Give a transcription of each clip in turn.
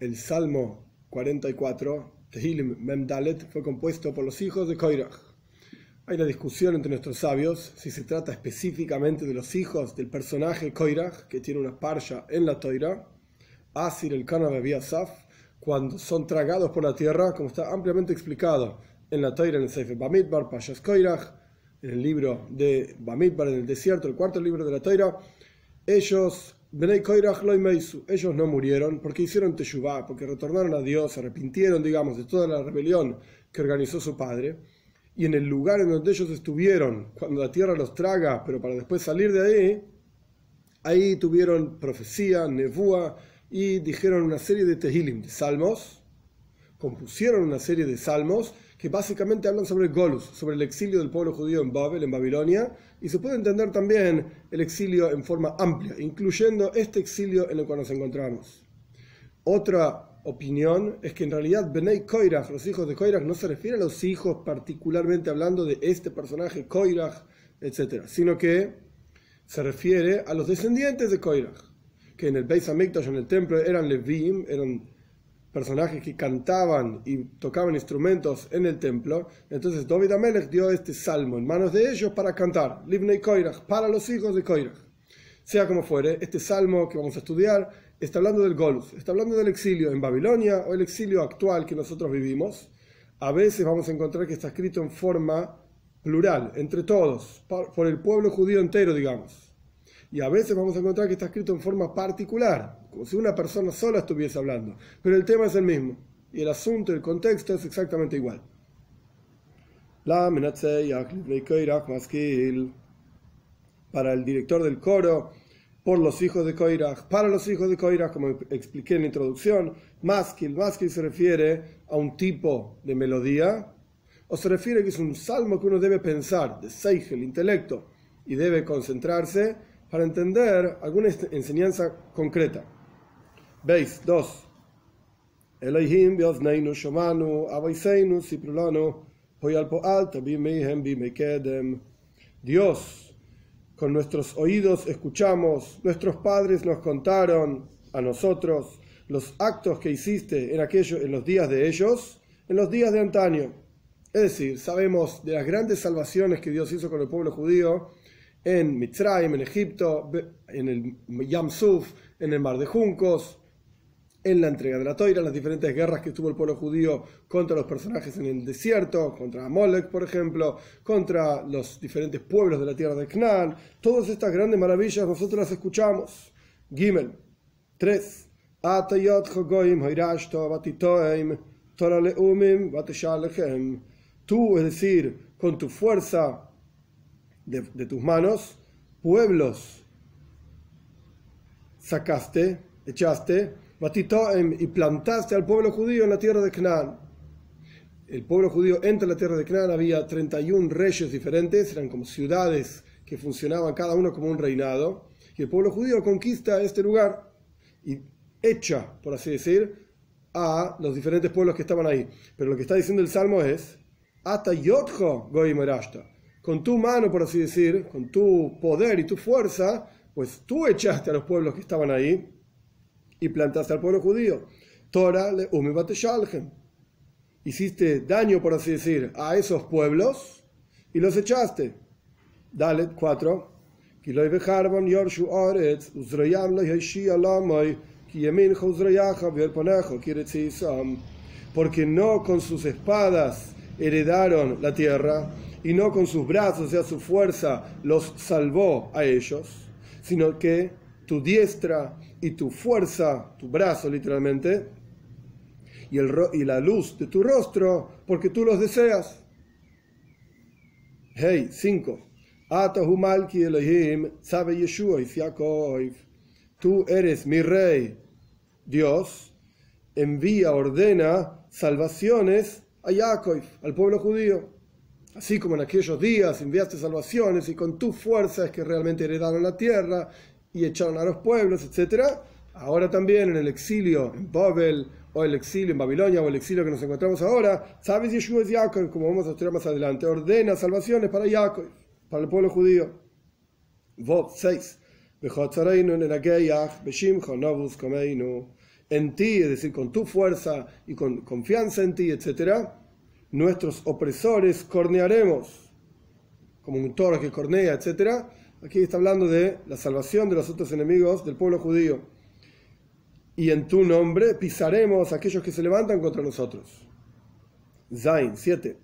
El Salmo 44, Tehilim Memdalet, fue compuesto por los hijos de Koirach. Hay una discusión entre nuestros sabios si se trata específicamente de los hijos del personaje Koirach, que tiene una parsha en la Toira, Asir el Kana Saf, cuando son tragados por la tierra, como está ampliamente explicado en la Toira, en el Sefer Bamidbar, Pashas Koirach, en el libro de Bamidbar, en el desierto, el cuarto libro de la Toira, ellos ellos no murieron porque hicieron teshuvah, porque retornaron a Dios, se arrepintieron, digamos, de toda la rebelión que organizó su padre. Y en el lugar en donde ellos estuvieron, cuando la tierra los traga, pero para después salir de ahí, ahí tuvieron profecía, nevúa, y dijeron una serie de tehilim, de salmos, compusieron una serie de salmos que básicamente hablan sobre Golus, sobre el exilio del pueblo judío en Babel, en Babilonia, y se puede entender también el exilio en forma amplia, incluyendo este exilio en el cual nos encontramos. Otra opinión es que en realidad Benei Koirach, los hijos de Koirach, no se refiere a los hijos particularmente hablando de este personaje Koirach, etc., sino que se refiere a los descendientes de Koirach, que en el Beis Hamikdash, en el templo, eran Levim, eran personajes que cantaban y tocaban instrumentos en el templo. Entonces David Amelech dio este salmo en manos de ellos para cantar, Livnei Koirach, para los hijos de Koirach. Sea como fuere, este salmo que vamos a estudiar está hablando del Golus, está hablando del exilio en Babilonia o el exilio actual que nosotros vivimos. A veces vamos a encontrar que está escrito en forma plural, entre todos, por el pueblo judío entero, digamos. Y a veces vamos a encontrar que está escrito en forma particular, como si una persona sola estuviese hablando. Pero el tema es el mismo. Y el asunto, el contexto es exactamente igual. Para el director del coro, por los hijos de Koirach, para los hijos de Koirach, como expliqué en la introducción, maskil, maskil se refiere a un tipo de melodía, o se refiere que es un salmo que uno debe pensar, de Seigel, intelecto, y debe concentrarse para entender alguna enseñanza concreta. Veis, dos. Elohim biozneinu shomanu avaiseinu siprulanu hoyalpoal tabimehem bimekedem. Dios, con nuestros oídos escuchamos, nuestros padres nos contaron a nosotros los actos que hiciste en, aquello, en los días de ellos, en los días de antaño. Es decir, sabemos de las grandes salvaciones que Dios hizo con el pueblo judío en Mitzrayim, en Egipto, en el Yam Suf, en el Mar de Juncos, en la entrega de la Toira, las diferentes guerras que tuvo el pueblo judío contra los personajes en el desierto, contra Amolek, por ejemplo, contra los diferentes pueblos de la tierra de Canaán. Todas estas grandes maravillas nosotros las escuchamos. Gimel 3. Tú, es decir, con tu fuerza de, tus manos, pueblos sacaste, echaste, y plantaste al pueblo judío en la tierra de Canaán. El pueblo judío entra en la tierra de Canaán, había 31 reyes diferentes, eran como ciudades que funcionaban cada uno como un reinado, y el pueblo judío conquista este lugar y echa, por así decir, a los diferentes pueblos que estaban ahí. Pero lo que está diciendo el Salmo es, Ata Yotjo con tu mano, por así decir, con tu poder y tu fuerza, pues tú echaste a los pueblos que estaban ahí y plantaste al pueblo judío. Torah le Hiciste daño, por así decir, a esos pueblos y los echaste. Dale, 4. Porque no con sus espadas heredaron la tierra, y no con sus brazos, o sea, su fuerza, los salvó a ellos, sino que tu diestra y tu fuerza, tu brazo literalmente, y, el, y la luz de tu rostro, porque tú los deseas. Hey, 5. Elohim, sabe Yeshua y Tú eres mi rey, Dios, envía, ordena salvaciones a Jacob, al pueblo judío. Así como en aquellos días enviaste salvaciones y con tu fuerza es que realmente heredaron la tierra y echaron a los pueblos, etc. Ahora también en el exilio en Babel o el exilio en Babilonia o el exilio que nos encontramos ahora, sabes Yeshua es Jacob, como vamos a estudiar más adelante, ordena salvaciones para Jacob, para el pueblo judío. Vot 6. en ti, es decir, con tu fuerza y con confianza en ti, etc., nuestros opresores cornearemos, como un toro que cornea, etc. Aquí está hablando de la salvación de los otros enemigos del pueblo judío. Y en tu nombre pisaremos a aquellos que se levantan contra nosotros. Zain 7.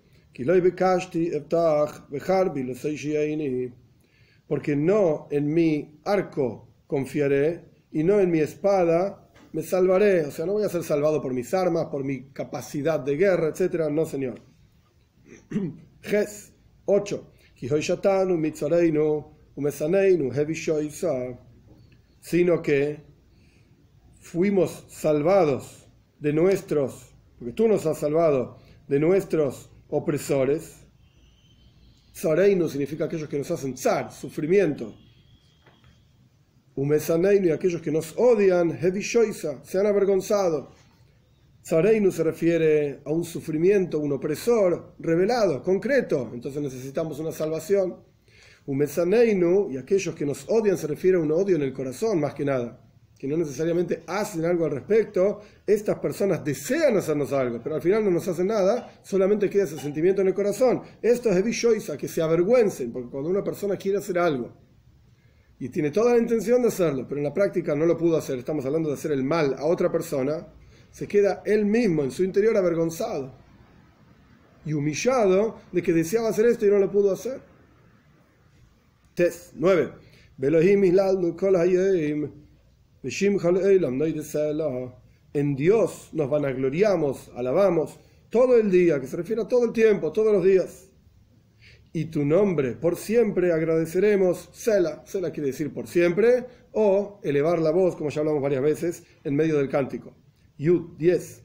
Porque no en mi arco confiaré y no en mi espada me salvaré. O sea, no voy a ser salvado por mis armas, por mi capacidad de guerra, etc. No, Señor. Ges 8. Sino que fuimos salvados de nuestros, porque tú nos has salvado de nuestros opresores. Tzareinu significa aquellos que nos hacen tsar, sufrimiento. Umesaneinu y aquellos que nos odian, hevishoisa, se han avergonzado. Tzareinu se refiere a un sufrimiento, un opresor revelado, concreto. Entonces necesitamos una salvación. Umesaneinu y aquellos que nos odian se refiere a un odio en el corazón, más que nada que no necesariamente hacen algo al respecto, estas personas desean hacernos algo, pero al final no nos hacen nada, solamente queda ese sentimiento en el corazón. Esto es Evishoisa, que se avergüencen, porque cuando una persona quiere hacer algo y tiene toda la intención de hacerlo, pero en la práctica no lo pudo hacer, estamos hablando de hacer el mal a otra persona, se queda él mismo en su interior avergonzado y humillado de que deseaba hacer esto y no lo pudo hacer. Test 9. En Dios nos vanagloriamos, alabamos todo el día, que se refiere a todo el tiempo, todos los días. Y tu nombre, por siempre agradeceremos, Sela, Sela quiere decir por siempre, o elevar la voz, como ya hablamos varias veces, en medio del cántico. Yud 10.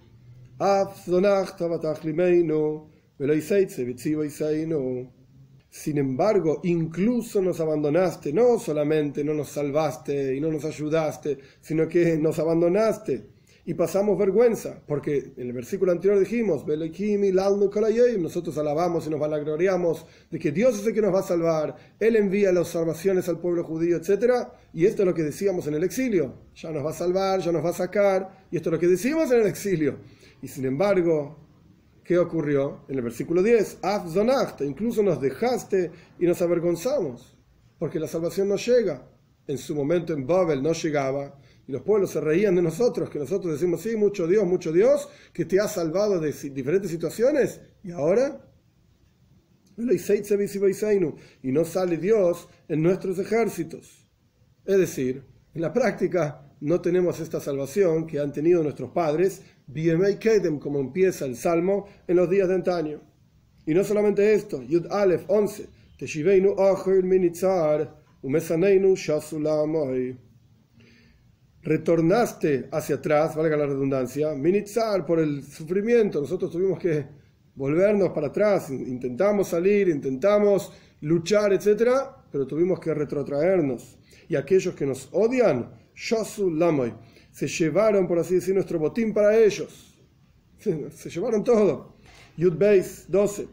Sin embargo, incluso nos abandonaste, no solamente no nos salvaste y no nos ayudaste, sino que nos abandonaste y pasamos vergüenza, porque en el versículo anterior dijimos, nosotros alabamos y nos vanagloriamos de que Dios es el que nos va a salvar, Él envía las salvaciones al pueblo judío, etc. Y esto es lo que decíamos en el exilio, ya nos va a salvar, ya nos va a sacar, y esto es lo que decimos en el exilio. Y sin embargo, ¿Qué ocurrió? En el versículo 10, incluso nos dejaste y nos avergonzamos, porque la salvación no llega. En su momento en Babel no llegaba, y los pueblos se reían de nosotros, que nosotros decimos, sí, mucho Dios, mucho Dios, que te ha salvado de diferentes situaciones, y ahora y no sale Dios en nuestros ejércitos. Es decir, en la práctica no tenemos esta salvación que han tenido nuestros padres, como empieza el salmo en los días de antaño. Y no solamente esto, Yud Aleph 11, Retornaste hacia atrás, valga la redundancia, minitzar por el sufrimiento. Nosotros tuvimos que volvernos para atrás, intentamos salir, intentamos luchar, etc., pero tuvimos que retrotraernos. Y aquellos que nos odian, se llevaron, por así decir, nuestro botín para ellos. Se, llevaron todo. Yud Beis 12.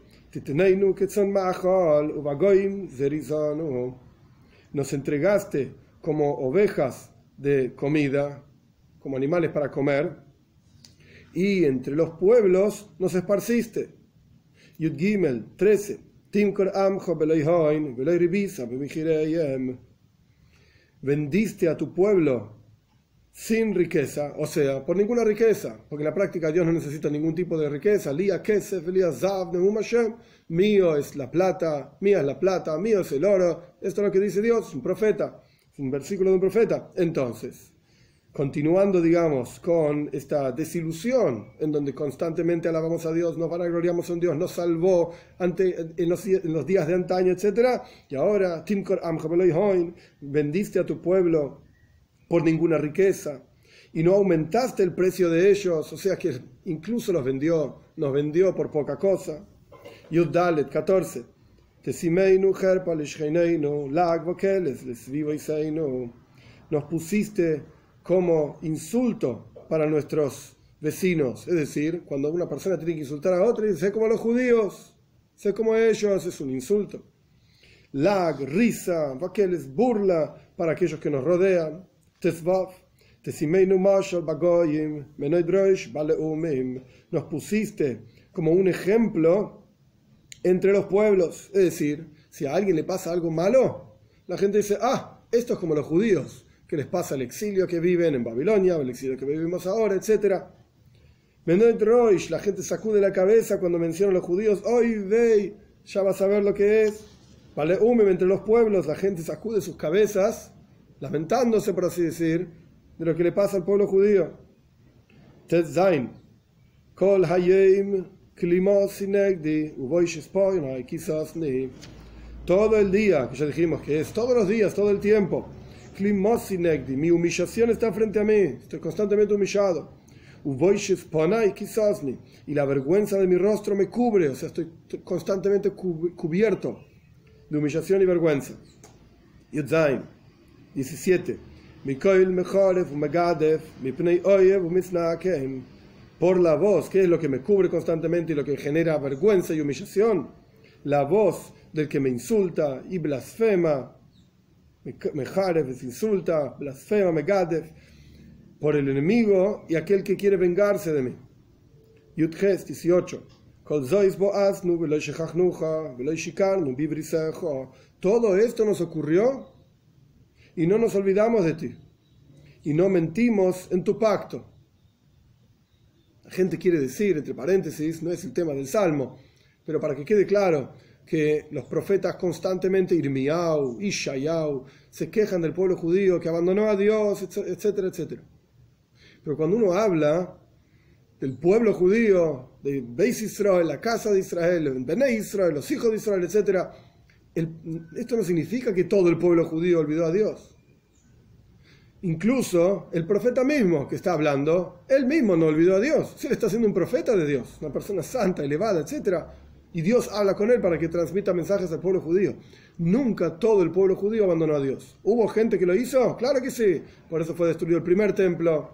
Nos entregaste como ovejas de comida, como animales para comer, y entre los pueblos nos esparciste. Yud Gimel 13. Timkor Amjo vendiste a tu pueblo sin riqueza, o sea, por ninguna riqueza, porque en la práctica Dios no necesita ningún tipo de riqueza. Lía Zav, mío es la plata, mía es la plata, mío es el oro. Esto es lo que dice Dios, un profeta, un versículo de un profeta. Entonces, continuando, digamos, con esta desilusión en donde constantemente alabamos a Dios, nos van a gloriamos a un Dios, nos salvó ante, en, los, en días de antaño, etc. Y ahora, Timkor vendiste a tu pueblo por ninguna riqueza y no aumentaste el precio de ellos, o sea que incluso los vendió, nos vendió por poca cosa. Yuddalet 14. Nos pusiste como insulto para nuestros vecinos. Es decir, cuando una persona tiene que insultar a otra, dice, sé como los judíos, sé como ellos, es un insulto. Lag, risa, vaqueles, burla para aquellos que nos rodean. Tesvav, Nos pusiste como un ejemplo entre los pueblos. Es decir, si a alguien le pasa algo malo, la gente dice, ah, esto es como los judíos, que les pasa el exilio que viven en Babilonia, el exilio que vivimos ahora, etc. la gente sacude la cabeza cuando mencionan a los judíos, hoy ve, ya vas a ver lo que es. Húmedo entre los pueblos, la gente sacude sus cabezas, lamentándose, por así decir, de lo que le pasa al pueblo judío. Zain. Kol hayim todo el día, que ya dijimos que es todos los días, todo el tiempo. Mi humillación está frente a mí, estoy constantemente humillado. Y la vergüenza de mi rostro me cubre, o sea, estoy constantemente cubierto de humillación y vergüenza. 17. Por la voz, que es lo que me cubre constantemente y lo que genera vergüenza y humillación. La voz del que me insulta y blasfema, me jarev, insulta, blasfema, me gadev, por el enemigo y aquel que quiere vengarse de mí. Yudges 18. Todo esto nos ocurrió y no nos olvidamos de ti y no mentimos en tu pacto. La gente quiere decir, entre paréntesis, no es el tema del Salmo, pero para que quede claro, que los profetas constantemente, Irmiau, Ishayau, se quejan del pueblo judío que abandonó a Dios, etcétera, etcétera. Pero cuando uno habla del pueblo judío, de Beis Israel, la casa de Israel, Bene Israel, los hijos de Israel, etcétera, esto no significa que todo el pueblo judío olvidó a Dios. Incluso el profeta mismo que está hablando, él mismo no olvidó a Dios. Si él está siendo un profeta de Dios, una persona santa, elevada, etcétera, y Dios habla con él para que transmita mensajes al pueblo judío. Nunca todo el pueblo judío abandonó a Dios. ¿Hubo gente que lo hizo? Claro que sí. Por eso fue destruido el primer templo.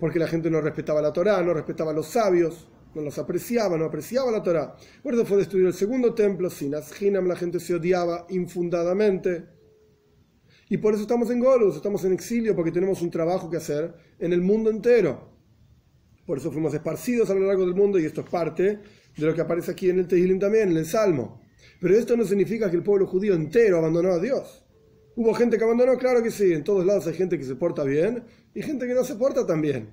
Porque la gente no respetaba la Torá, no respetaba a los sabios, no los apreciaba, no apreciaba la Torá. Por eso fue destruido el segundo templo. Sin Ashinam la gente se odiaba infundadamente. Y por eso estamos en Golus, estamos en exilio, porque tenemos un trabajo que hacer en el mundo entero. Por eso fuimos esparcidos a lo largo del mundo y esto es parte de lo que aparece aquí en el Tehilim también, en el Salmo. Pero esto no significa que el pueblo judío entero abandonó a Dios. ¿Hubo gente que abandonó? Claro que sí. En todos lados hay gente que se porta bien y gente que no se porta tan bien.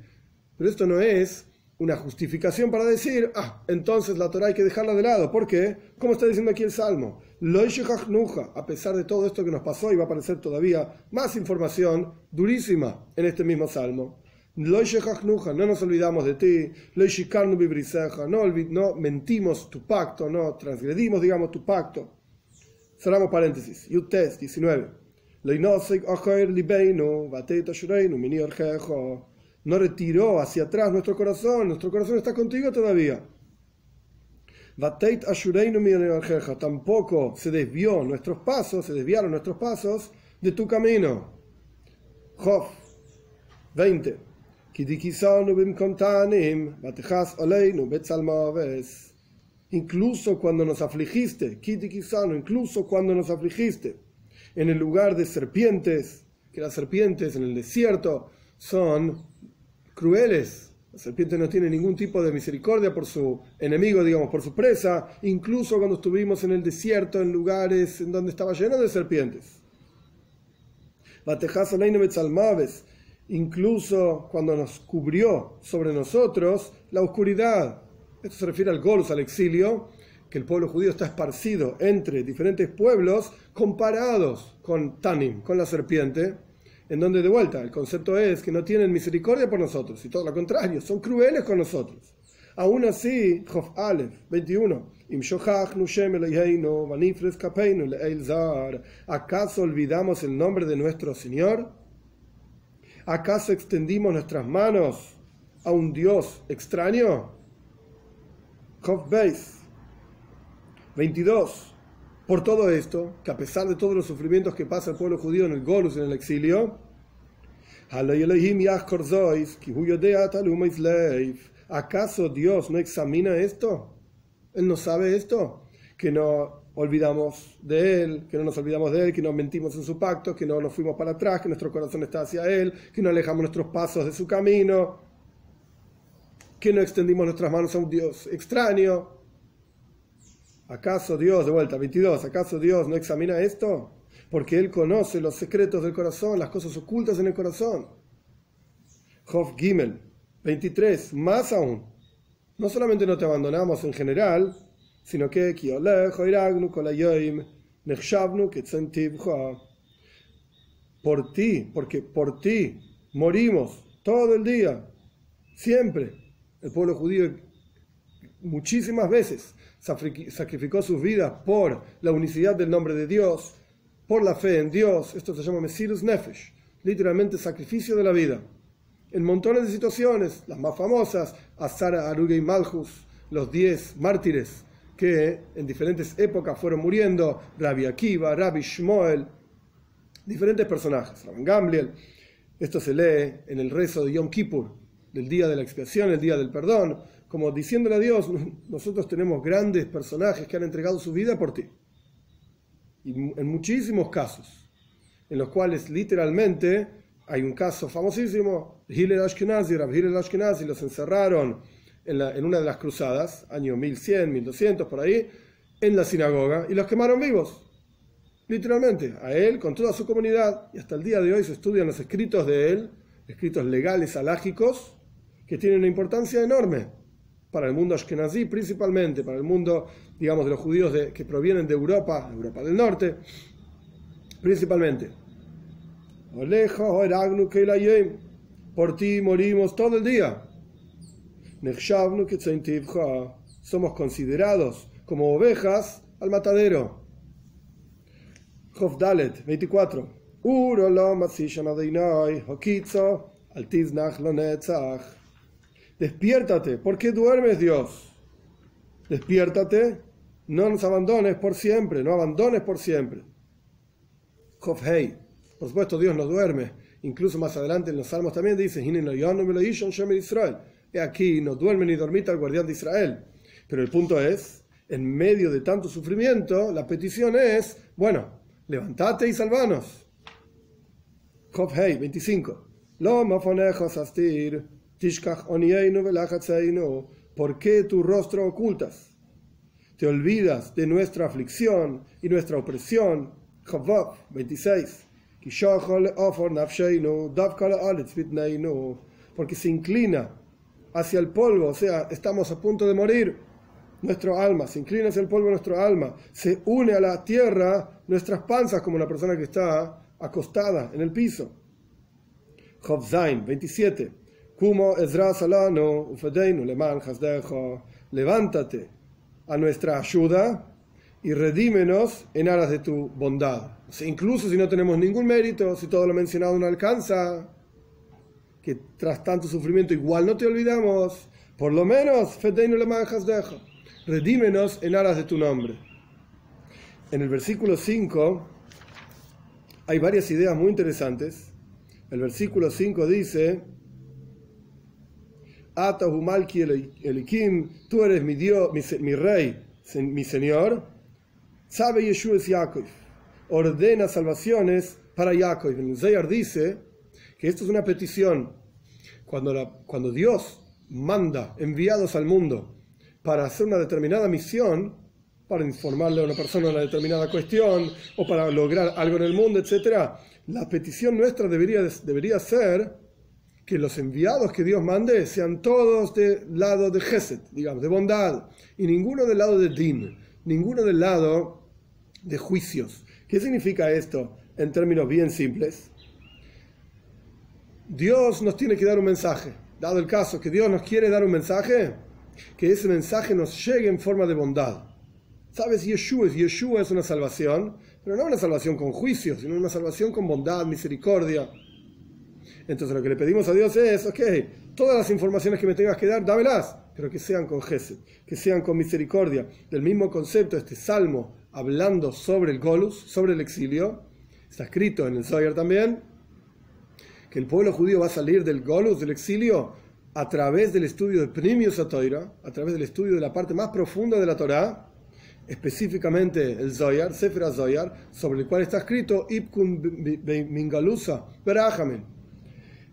Pero esto no es una justificación para decir, ah, entonces la Torah hay que dejarla de lado. ¿Por qué? Como está diciendo aquí el Salmo. A pesar de todo esto que nos pasó, y va a aparecer todavía más información durísima en este mismo Salmo no nos olvidamos de ti, no, no mentimos tu pacto, no transgredimos, digamos, tu pacto. Cerramos paréntesis. Yutes 19. No retiró hacia atrás nuestro corazón, nuestro corazón está contigo todavía. Tampoco se desvió nuestros pasos, se desviaron nuestros pasos de tu camino. Jof 20. Incluso cuando nos afligiste, incluso cuando nos afligiste, en el lugar de serpientes, que las serpientes en el desierto son crueles. La serpiente no tiene ningún tipo de misericordia por su enemigo, digamos, por su presa, incluso cuando estuvimos en el desierto, en lugares en donde estaba lleno de serpientes incluso cuando nos cubrió sobre nosotros la oscuridad. Esto se refiere al Golus, al exilio, que el pueblo judío está esparcido entre diferentes pueblos comparados con Tanim, con la serpiente, en donde de vuelta el concepto es que no tienen misericordia por nosotros, y todo lo contrario, son crueles con nosotros. Aún así, Jof Aleph 21, ¿acaso olvidamos el nombre de nuestro Señor? ¿Acaso extendimos nuestras manos a un Dios extraño? Job 22. Por todo esto, que a pesar de todos los sufrimientos que pasa el pueblo judío en el Golus, en el exilio, ¿acaso Dios no examina esto? ¿Él no sabe esto? Que no olvidamos de Él, que no nos olvidamos de Él, que no mentimos en su pacto, que no nos fuimos para atrás, que nuestro corazón está hacia Él, que no alejamos nuestros pasos de su camino, que no extendimos nuestras manos a un Dios extraño. ¿Acaso Dios, de vuelta, 22, ¿acaso Dios no examina esto? Porque Él conoce los secretos del corazón, las cosas ocultas en el corazón. Hof Gimel, 23, más aún. No solamente no te abandonamos en general, sino que por ti, porque por ti morimos todo el día, siempre. El pueblo judío muchísimas veces sacrificó sus vidas por la unicidad del nombre de Dios, por la fe en Dios. Esto se llama Mesirus Nefesh, literalmente sacrificio de la vida. En montones de situaciones, las más famosas, Azara, Aruge y Malchus, los diez mártires que en diferentes épocas fueron muriendo, Rabbi Akiva, Rabbi Shmuel, diferentes personajes, Rabbi Gamliel. Esto se lee en el rezo de Yom Kippur, del día de la expiación, el día del perdón, como diciéndole a Dios, nosotros tenemos grandes personajes que han entregado su vida por ti. Y en muchísimos casos, en los cuales literalmente hay un caso famosísimo, Hillel Ashkenazi, Rabbi Hillel Ashkenazi, los encerraron en, una de las cruzadas, año 1100, 1200, por ahí, en la sinagoga y los quemaron vivos. Literalmente, a él, con toda su comunidad, y hasta el día de hoy se estudian los escritos de él, escritos legales, alágicos, que tienen una importancia enorme para el mundo ashkenazí principalmente, para el mundo, digamos, de los judíos que provienen de Europa, Europa del Norte, principalmente. Por ti morimos todo el día somos considerados como ovejas al matadero. Jof Dalet 24. Despiértate, ¿por qué duermes Dios? Despiértate, no nos abandones por siempre, no abandones por siempre. Jof Hei, por supuesto Dios no duerme, incluso más adelante en los salmos también dice, Israel aquí no duerme ni dormita el guardián de Israel. Pero el punto es, en medio de tanto sufrimiento, la petición es, bueno, levántate y salvanos. Job 25. ¿Por qué tu rostro ocultas? Te olvidas de nuestra aflicción y nuestra opresión. Job 26. Porque se inclina hacia el polvo, o sea, estamos a punto de morir. Nuestro alma se inclina hacia el polvo, nuestro alma se une a la tierra, nuestras panzas, como una persona que está acostada en el piso. Job 27. Kumo Salano, Levántate a nuestra ayuda y redímenos en aras de tu bondad. incluso si no tenemos ningún mérito, si todo lo mencionado no alcanza, que tras tanto sufrimiento igual no te olvidamos, por lo menos, le manjas dejo, redímenos en aras de tu nombre. En el versículo 5 hay varias ideas muy interesantes. El versículo 5 dice, Atahu Malki Elikim, tú eres mi Dios, mi, rey, mi Señor. Sabe Yeshua es Yaakov. Ordena salvaciones para Yaakov. El Zayar dice que esto es una petición. Cuando, cuando Dios manda enviados al mundo para hacer una determinada misión, para informarle a una persona una determinada cuestión o para lograr algo en el mundo, etc., la petición nuestra debería, debería ser que los enviados que Dios mande sean todos del lado de Gesed, digamos, de bondad, y ninguno del lado de Din, ninguno del lado de juicios. ¿Qué significa esto en términos bien simples? Dios nos tiene que dar un mensaje. Dado el caso que Dios nos quiere dar un mensaje, que ese mensaje nos llegue en forma de bondad. ¿Sabes? Yeshua, Yeshua es una salvación, pero no una salvación con juicio, sino una salvación con bondad, misericordia. Entonces lo que le pedimos a Dios es, ok, todas las informaciones que me tengas que dar, dámelas, pero que sean con Gesed, que sean con misericordia. Del mismo concepto, este salmo hablando sobre el Golus, sobre el exilio, está escrito en el Zohar también, que el pueblo judío va a salir del Golus, del exilio, a través del estudio de Primius Torah, a través del estudio de la parte más profunda de la Torah, específicamente el Zoyar, Sefer Zoyar, sobre el cual está escrito Ibkun Mingalusa,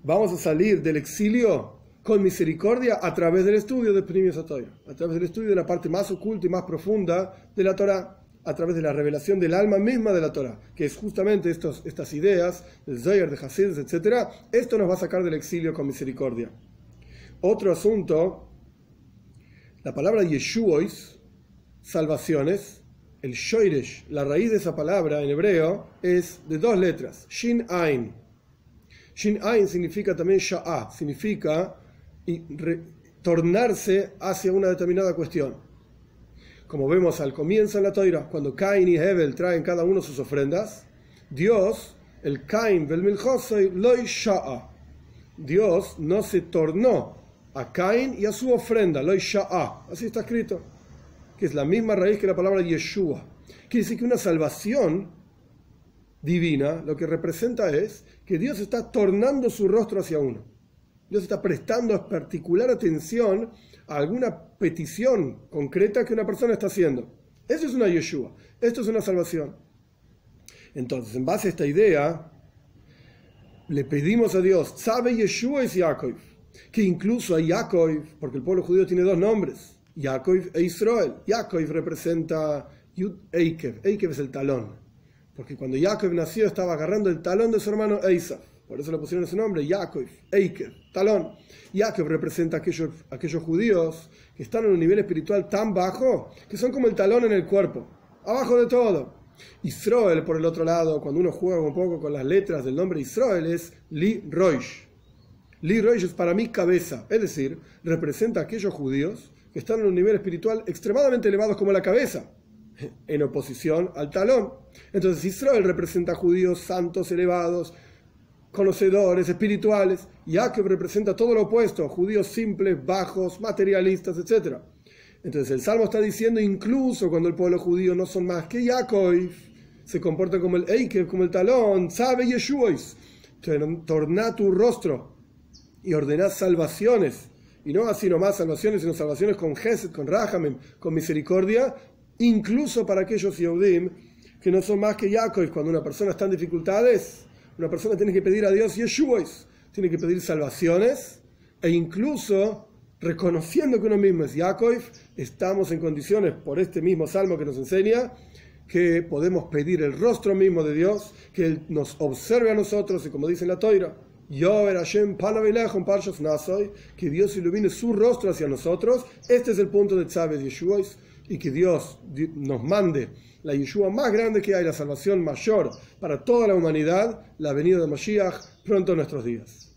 Vamos a salir del exilio con misericordia a través del estudio de Primios Atoya, a través del estudio de la parte más oculta y más profunda de la Torah, a través de la revelación del alma misma de la Torah, que es justamente estos, estas ideas del Zoyar, de Hasidus, etc. Esto nos va a sacar del exilio con misericordia. Otro asunto, la palabra Yeshuois, salvaciones, el Shoiresh, la raíz de esa palabra en hebreo, es de dos letras, Shin Ain. Shin Ain significa también Sha'ah, significa tornarse hacia una determinada cuestión. Como vemos al comienzo en la Toira, cuando Cain y Hebel traen cada uno sus ofrendas, Dios, el Cain del Loy Sha'a. Dios no se tornó a Cain y a su ofrenda, Loy Sha'a. Así está escrito que es la misma raíz que la palabra Yeshua. Quiere decir que una salvación divina lo que representa es que Dios está tornando su rostro hacia uno. Dios está prestando particular atención a alguna petición concreta que una persona está haciendo. Eso es una Yeshua. Esto es una salvación. Entonces, en base a esta idea, le pedimos a Dios, sabe Yeshua es Yaakov, que incluso a Yaakov, porque el pueblo judío tiene dos nombres, Yaakov e Israel. Yaakov representa Yud Eikev. Eikev es el talón. Porque cuando Yaakov nació estaba agarrando el talón de su hermano Eisa. Por eso le pusieron ese nombre, Yaakov, Eikev, talón. Yaakov representa a aquellos, aquellos judíos que están en un nivel espiritual tan bajo que son como el talón en el cuerpo, abajo de todo. Israel, por el otro lado, cuando uno juega un poco con las letras del nombre Israel, es Li Roish. Li Roish es para mí cabeza, es decir, representa a aquellos judíos que están en un nivel espiritual extremadamente elevado como la cabeza, en oposición al talón. Entonces Israel representa judíos santos, elevados, conocedores, espirituales, y Jacob representa todo lo opuesto, judíos simples, bajos, materialistas, etc. Entonces el Salmo está diciendo incluso cuando el pueblo judío no son más que Jacob, se comporta como el Eikev, como el talón, sabe Yeshuois, torna tu rostro y ordena salvaciones y no así nomás salvaciones, sino salvaciones con Gesed, con Rahamim, con misericordia, incluso para aquellos Yehudim que no son más que Yaakov. Cuando una persona está en dificultades, una persona tiene que pedir a Dios Yeshuos, tiene que pedir salvaciones e incluso reconociendo que uno mismo es Yaakov, estamos en condiciones, por este mismo salmo que nos enseña, que podemos pedir el rostro mismo de Dios, que Él nos observe a nosotros y como dice en la Toira, que Dios ilumine su rostro hacia nosotros. Este es el punto de Tzaveh Yeshua y que Dios nos mande la Yeshua más grande que hay, la salvación mayor para toda la humanidad, la venida de Mashiach pronto en nuestros días.